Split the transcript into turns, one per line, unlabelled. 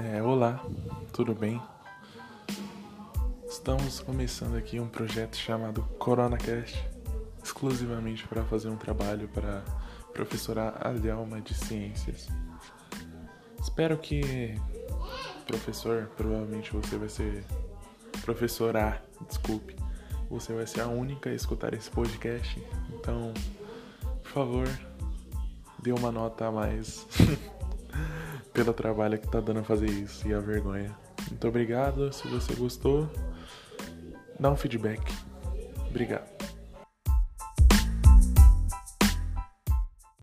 É, olá, tudo bem? Estamos começando aqui um projeto chamado CoronaCast, exclusivamente para fazer um trabalho para professora Adelma de Ciências. Espero que, professor, provavelmente você vai ser professor A, desculpe, você vai ser a única a escutar esse podcast, então, por favor, dê uma nota a mais pelo trabalho que tá dando a fazer isso e a vergonha. Muito obrigado, se você gostou, dá um feedback. Obrigado.